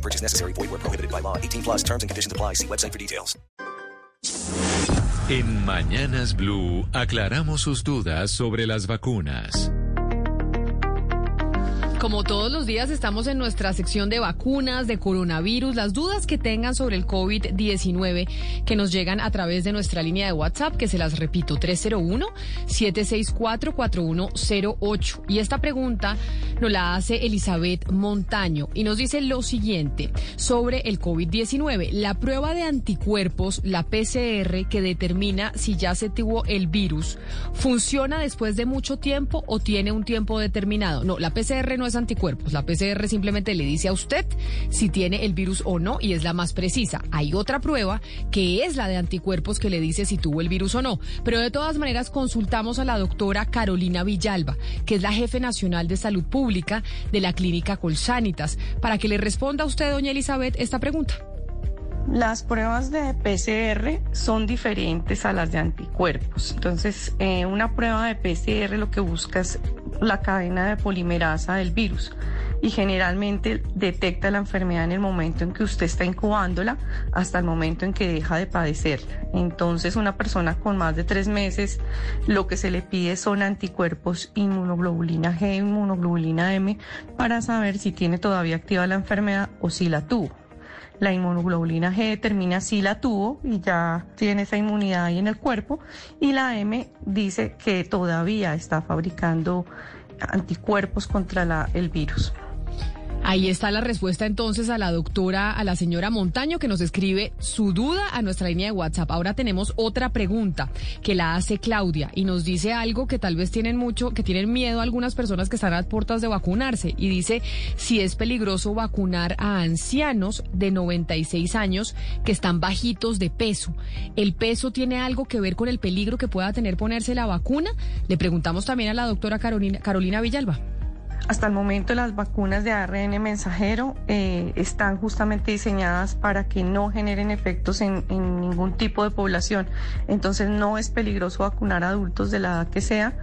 Purchase necessary. Void where prohibited by law. 18 plus terms and conditions apply. See website for details. En Mañanas Blue aclaramos sus dudas sobre las vacunas. Como todos los días estamos en nuestra sección de vacunas, de coronavirus, las dudas que tengan sobre el COVID-19 que nos llegan a través de nuestra línea de WhatsApp, que se las repito, 301-764-4108. Y esta pregunta nos la hace Elizabeth Montaño y nos dice lo siguiente sobre el COVID-19. La prueba de anticuerpos, la PCR, que determina si ya se tuvo el virus, ¿funciona después de mucho tiempo o tiene un tiempo determinado? No, la PCR no es anticuerpos. La PCR simplemente le dice a usted si tiene el virus o no y es la más precisa. Hay otra prueba que es la de anticuerpos que le dice si tuvo el virus o no. Pero de todas maneras consultamos a la doctora Carolina Villalba, que es la jefe nacional de salud pública de la clínica Colsanitas, para que le responda a usted, doña Elizabeth, esta pregunta. Las pruebas de PCR son diferentes a las de anticuerpos. Entonces, eh, una prueba de PCR lo que busca es la cadena de polimerasa del virus y generalmente detecta la enfermedad en el momento en que usted está incubándola hasta el momento en que deja de padecerla. Entonces, una persona con más de tres meses, lo que se le pide son anticuerpos inmunoglobulina G, inmunoglobulina M, para saber si tiene todavía activa la enfermedad o si la tuvo. La inmunoglobulina G determina si la tuvo y ya tiene esa inmunidad ahí en el cuerpo. Y la M dice que todavía está fabricando anticuerpos contra la, el virus. Ahí está la respuesta entonces a la doctora, a la señora Montaño, que nos escribe su duda a nuestra línea de WhatsApp. Ahora tenemos otra pregunta que la hace Claudia y nos dice algo que tal vez tienen mucho, que tienen miedo algunas personas que están a puertas de vacunarse y dice si es peligroso vacunar a ancianos de 96 años que están bajitos de peso. ¿El peso tiene algo que ver con el peligro que pueda tener ponerse la vacuna? Le preguntamos también a la doctora Carolina, Carolina Villalba. Hasta el momento las vacunas de ARN mensajero eh, están justamente diseñadas para que no generen efectos en, en, ningún tipo de población. Entonces no es peligroso vacunar a adultos de la edad que sea,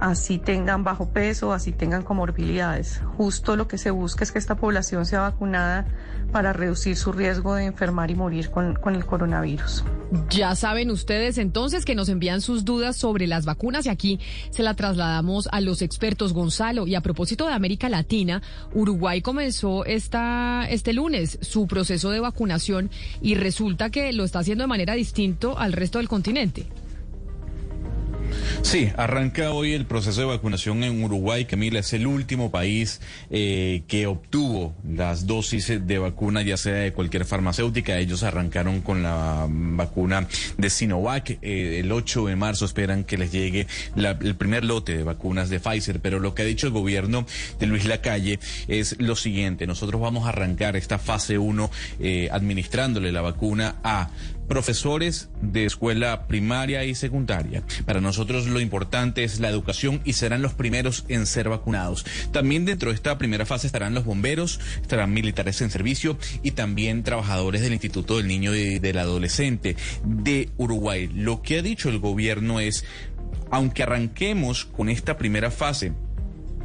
así tengan bajo peso, así tengan comorbilidades. Justo lo que se busca es que esta población sea vacunada para reducir su riesgo de enfermar y morir con, con, el coronavirus. Ya saben ustedes entonces que nos envían sus dudas sobre las vacunas y aquí se la trasladamos a los expertos Gonzalo. Y a propósito de América Latina, Uruguay comenzó esta, este lunes su proceso de vacunación y resulta que lo está haciendo de manera distinta al resto del continente. Sí, arranca hoy el proceso de vacunación en Uruguay. Camila es el último país eh, que obtuvo las dosis de vacuna, ya sea de cualquier farmacéutica. Ellos arrancaron con la vacuna de Sinovac. Eh, el 8 de marzo esperan que les llegue la, el primer lote de vacunas de Pfizer. Pero lo que ha dicho el gobierno de Luis Lacalle es lo siguiente. Nosotros vamos a arrancar esta fase 1 eh, administrándole la vacuna a profesores de escuela primaria y secundaria. Para nosotros lo importante es la educación y serán los primeros en ser vacunados. También dentro de esta primera fase estarán los bomberos, estarán militares en servicio y también trabajadores del Instituto del Niño y del Adolescente de Uruguay. Lo que ha dicho el gobierno es, aunque arranquemos con esta primera fase,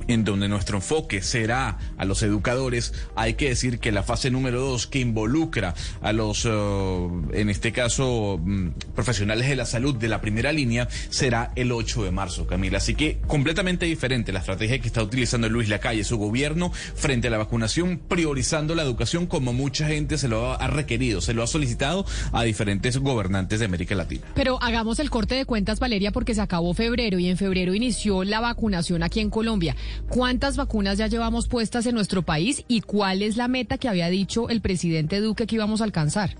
en donde nuestro enfoque será a los educadores, hay que decir que la fase número dos, que involucra a los, uh, en este caso, um, profesionales de la salud de la primera línea, será el 8 de marzo, Camila. Así que completamente diferente la estrategia que está utilizando Luis Lacalle, su gobierno, frente a la vacunación, priorizando la educación como mucha gente se lo ha requerido, se lo ha solicitado a diferentes gobernantes de América Latina. Pero hagamos el corte de cuentas, Valeria, porque se acabó febrero y en febrero inició la vacunación aquí en Colombia. ¿Cuántas vacunas ya llevamos puestas en nuestro país y cuál es la meta que había dicho el presidente Duque que íbamos a alcanzar?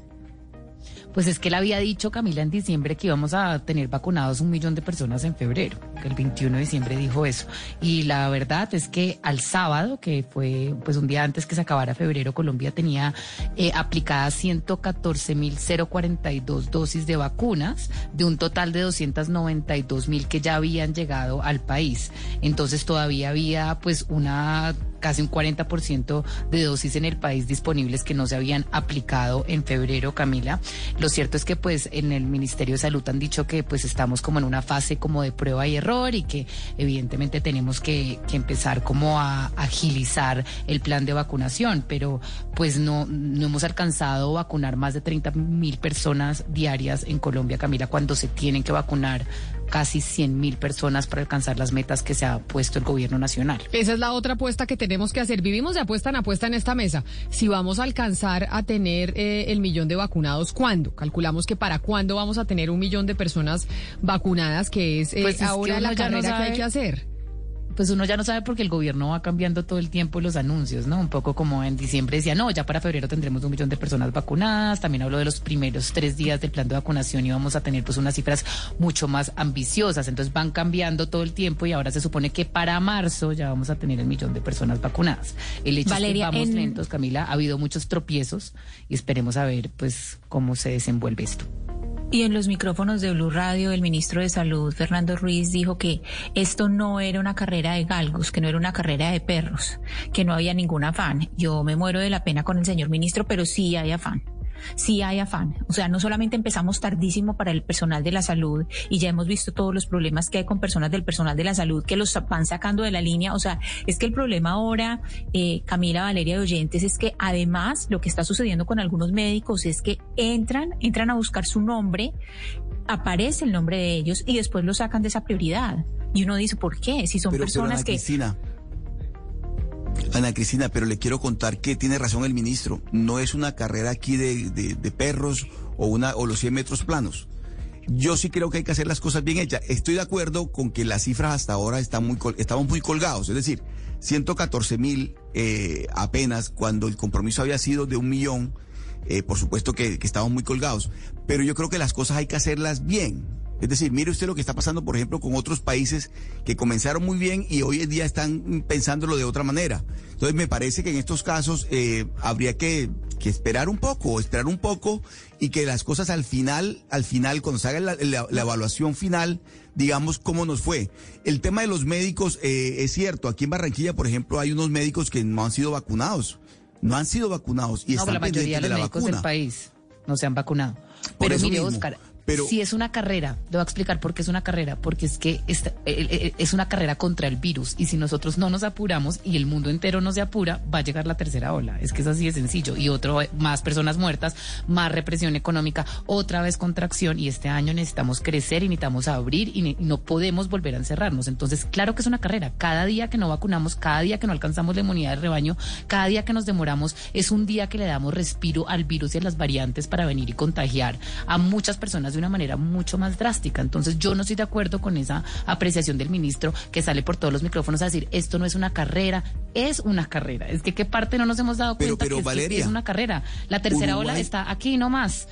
Pues es que él había dicho, Camila, en diciembre que íbamos a tener vacunados un millón de personas en febrero, que el 21 de diciembre dijo eso. Y la verdad es que al sábado, que fue pues un día antes que se acabara febrero, Colombia tenía eh, aplicadas 114.042 dosis de vacunas, de un total de 292.000 que ya habían llegado al país. Entonces todavía había pues una casi un 40% de dosis en el país disponibles que no se habían aplicado en febrero, Camila. Lo cierto es que pues en el Ministerio de Salud han dicho que pues estamos como en una fase como de prueba y error y que evidentemente tenemos que, que empezar como a agilizar el plan de vacunación, pero pues no, no hemos alcanzado vacunar más de 30 mil personas diarias en Colombia, Camila, cuando se tienen que vacunar casi 100 mil personas para alcanzar las metas que se ha puesto el gobierno nacional. Esa es la otra apuesta que tenemos que hacer. Vivimos de apuesta en apuesta en esta mesa. Si vamos a alcanzar a tener eh, el millón de vacunados, ¿cuándo? Calculamos que para cuándo vamos a tener un millón de personas vacunadas, que es, eh, Pues es que ahora la no carrera que hay que hacer. Pues uno ya no sabe porque el gobierno va cambiando todo el tiempo los anuncios, ¿no? Un poco como en diciembre decía, no, ya para febrero tendremos un millón de personas vacunadas. También habló de los primeros tres días del plan de vacunación y vamos a tener pues unas cifras mucho más ambiciosas. Entonces van cambiando todo el tiempo y ahora se supone que para marzo ya vamos a tener el millón de personas vacunadas. El hecho Valeria, es que vamos en- lentos, Camila. Ha habido muchos tropiezos y esperemos a ver pues cómo se desenvuelve esto. Y en los micrófonos de Blue Radio, el ministro de Salud, Fernando Ruiz, dijo que esto no era una carrera de galgos, que no era una carrera de perros, que no había ningún afán. Yo me muero de la pena con el señor ministro, pero sí hay afán. Sí hay afán. O sea, no solamente empezamos tardísimo para el personal de la salud y ya hemos visto todos los problemas que hay con personas del personal de la salud que los van sacando de la línea. O sea, es que el problema ahora, eh, Camila, Valeria de Oyentes, es que además lo que está sucediendo con algunos médicos es que entran, entran a buscar su nombre, aparece el nombre de ellos y después lo sacan de esa prioridad. Y uno dice, ¿por qué? Si son pero, personas que... Cristina, Ana Cristina, pero le quiero contar que tiene razón el ministro. No es una carrera aquí de, perros o, una, o los 100 metros planos. Yo sí creo que hay que hacer las cosas bien hechas. Estoy de acuerdo con que las cifras hasta ahora están muy, estamos muy colgados. Es decir, 114 mil eh, apenas cuando el compromiso había sido de un millón. Eh, por supuesto que, que estamos muy colgados. Pero yo creo que las cosas hay que hacerlas bien. Es decir, mire usted lo que está pasando, por ejemplo, con otros países que comenzaron muy bien y hoy en día están pensándolo de otra manera. Entonces, me parece que en estos casos eh, habría que, que esperar un poco, esperar un poco y que las cosas al final, al final, cuando se haga la, la- la evaluación final, digamos cómo nos fue. El tema de los médicos eh, es cierto. Aquí en Barranquilla, por ejemplo, hay unos médicos que no han sido vacunados. No han sido vacunados y No, están la mayoría pendientes de de los la médicos vacuna. del país no se han vacunado. Por Pero eso mire, mismo. Oscar, Si es una carrera, le voy a explicar por qué es una carrera, porque es que esta- eh, eh, es una carrera contra el virus y si nosotros no nos apuramos y el mundo entero no se apura, va a llegar la tercera ola. Es que es así de sencillo. Y otro, eh, más personas muertas, más represión económica, otra vez contracción y este año necesitamos crecer y necesitamos abrir y no podemos volver a encerrarnos. Entonces, claro que es una carrera. Cada día que no vacunamos, cada día que no alcanzamos la inmunidad de rebaño, cada día que nos demoramos, es un día que le damos respiro al virus y a las variantes para venir y contagiar a muchas personas de una manera mucho más drástica. Entonces, yo no estoy de acuerdo con esa apreciación del ministro que sale por todos los micrófonos a decir, esto no es una carrera, es una carrera. Es que qué parte no nos hemos dado Pero- cuenta pero, que, es que Valeria, es una carrera. La tercera ola está aquí nomás.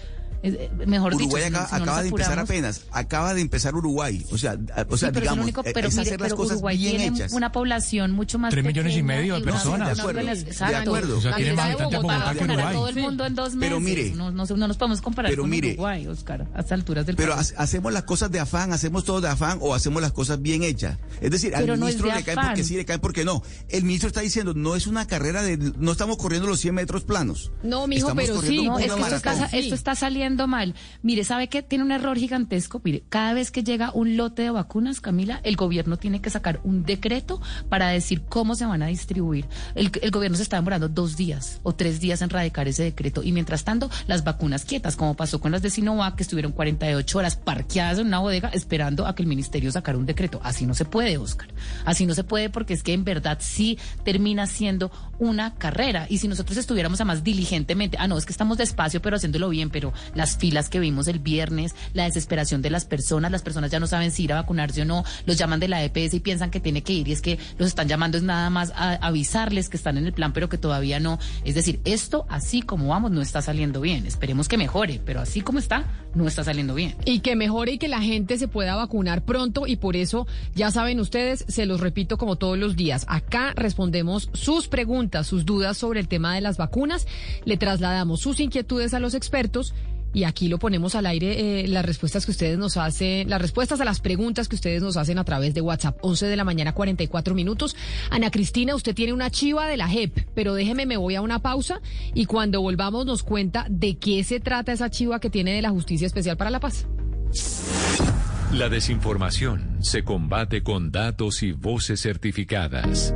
Eh, Mejor Uruguay dicho, acaba, si no nos acaba de empezar apenas, acaba de empezar Uruguay, o sea, a- o sea, Sí, pero es digamos, único- eh, pero es mire, hacer las pero cosas Uruguay bien tiene hechas. una población mucho más Tres millones y medio de personas. De acuerdo, de acuerdo. O sea, tiene más habitantes Bogotá que Uruguay. todo el mundo en dos meses. Pero mire, no, no, no nos podemos comparar pero con mire, Uruguay, Oscar, a estas alturas del Pero hacemos las cosas de afán, hacemos todo de afán o hacemos las cosas bien hechas. Es decir, al ministro le cae porque sí, le cae porque no. El ministro está diciendo, no es una carrera de, no estamos corriendo los 100 metros planos. No, mijo, pero sí. Esto está, maratón. Mal. Mire, ¿sabe qué? Tiene un error gigantesco. Mire, cada vez que llega un lote de vacunas, Camila, el gobierno tiene que sacar un decreto para decir cómo se van a distribuir. El, gobierno se está demorando dos días o tres días en radicar ese decreto. Y mientras tanto, las vacunas quietas, como pasó con las de Sinovac, que estuvieron 48 horas parqueadas en una bodega esperando a que el ministerio sacara un decreto. Así no se puede, Oscar. Así no se puede porque es que en verdad sí termina siendo una carrera. Y si nosotros estuviéramos a más diligentemente, ah, no, es que estamos despacio, pero haciéndolo bien, pero las las filas que vimos el viernes, la desesperación de las personas, las personas ya no saben si ir a vacunarse o no, los llaman de la EPS y piensan que tiene que ir y es que los están llamando es nada más a avisarles que están en el plan pero que todavía no. Es decir, esto así como vamos no está saliendo bien. Esperemos que mejore, pero así como está, no está saliendo bien. Y que mejore y que la gente se pueda vacunar pronto y por eso, ya saben ustedes, se los repito como todos los días, acá respondemos sus preguntas, sus dudas sobre el tema de las vacunas, le trasladamos sus inquietudes a los expertos y aquí lo ponemos al aire eh, las respuestas que ustedes nos hacen, las respuestas a las preguntas que ustedes nos hacen a través de WhatsApp. 11 de la mañana, 44 minutos. Ana Cristina, usted tiene una chiva de la JEP, pero déjeme, me voy a una pausa y cuando volvamos nos cuenta de qué se trata esa chiva que tiene de la Justicia Especial para la Paz. La desinformación se combate con datos y voces certificadas.